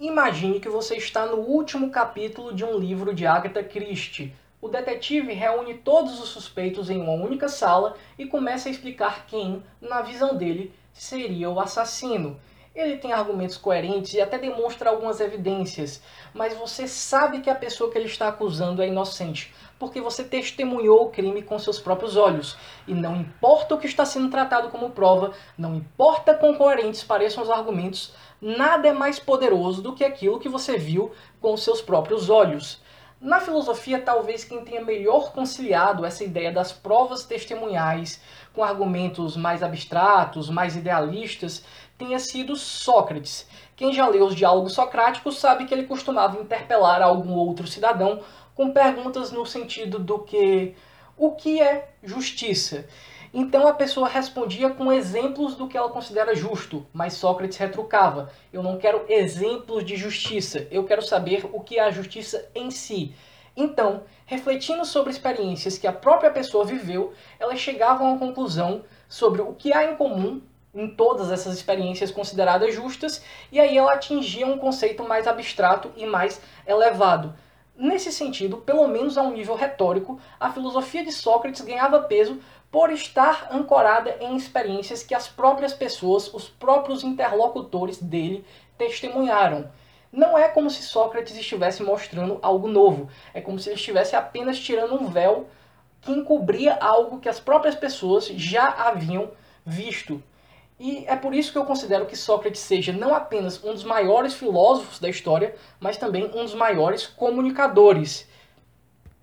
Imagine que você está no último capítulo de um livro de Agatha Christie. O detetive reúne todos os suspeitos em uma única sala e começa a explicar quem, na visão dele, seria o assassino. Ele tem argumentos coerentes e até demonstra algumas evidências, mas você sabe que a pessoa que ele está acusando é inocente, porque você testemunhou o crime com seus próprios olhos. E não importa o que está sendo tratado como prova, não importa quão coerentes pareçam os argumentos, nada é mais poderoso do que aquilo que você viu com seus próprios olhos. Na filosofia, talvez quem tenha melhor conciliado essa ideia das provas testemunhais com argumentos mais abstratos, mais idealistas, tenha sido Sócrates. Quem já leu os diálogos socráticos sabe que ele costumava interpelar algum outro cidadão com perguntas no sentido do que o que é justiça? Então a pessoa respondia com exemplos do que ela considera justo, mas Sócrates retrucava: Eu não quero exemplos de justiça, eu quero saber o que é a justiça em si. Então, refletindo sobre experiências que a própria pessoa viveu, elas chegavam uma conclusão sobre o que há em comum em todas essas experiências consideradas justas, e aí ela atingia um conceito mais abstrato e mais elevado. Nesse sentido, pelo menos a um nível retórico, a filosofia de Sócrates ganhava peso por estar ancorada em experiências que as próprias pessoas, os próprios interlocutores dele testemunharam. Não é como se Sócrates estivesse mostrando algo novo, é como se ele estivesse apenas tirando um véu que encobria algo que as próprias pessoas já haviam visto. E é por isso que eu considero que Sócrates seja não apenas um dos maiores filósofos da história, mas também um dos maiores comunicadores.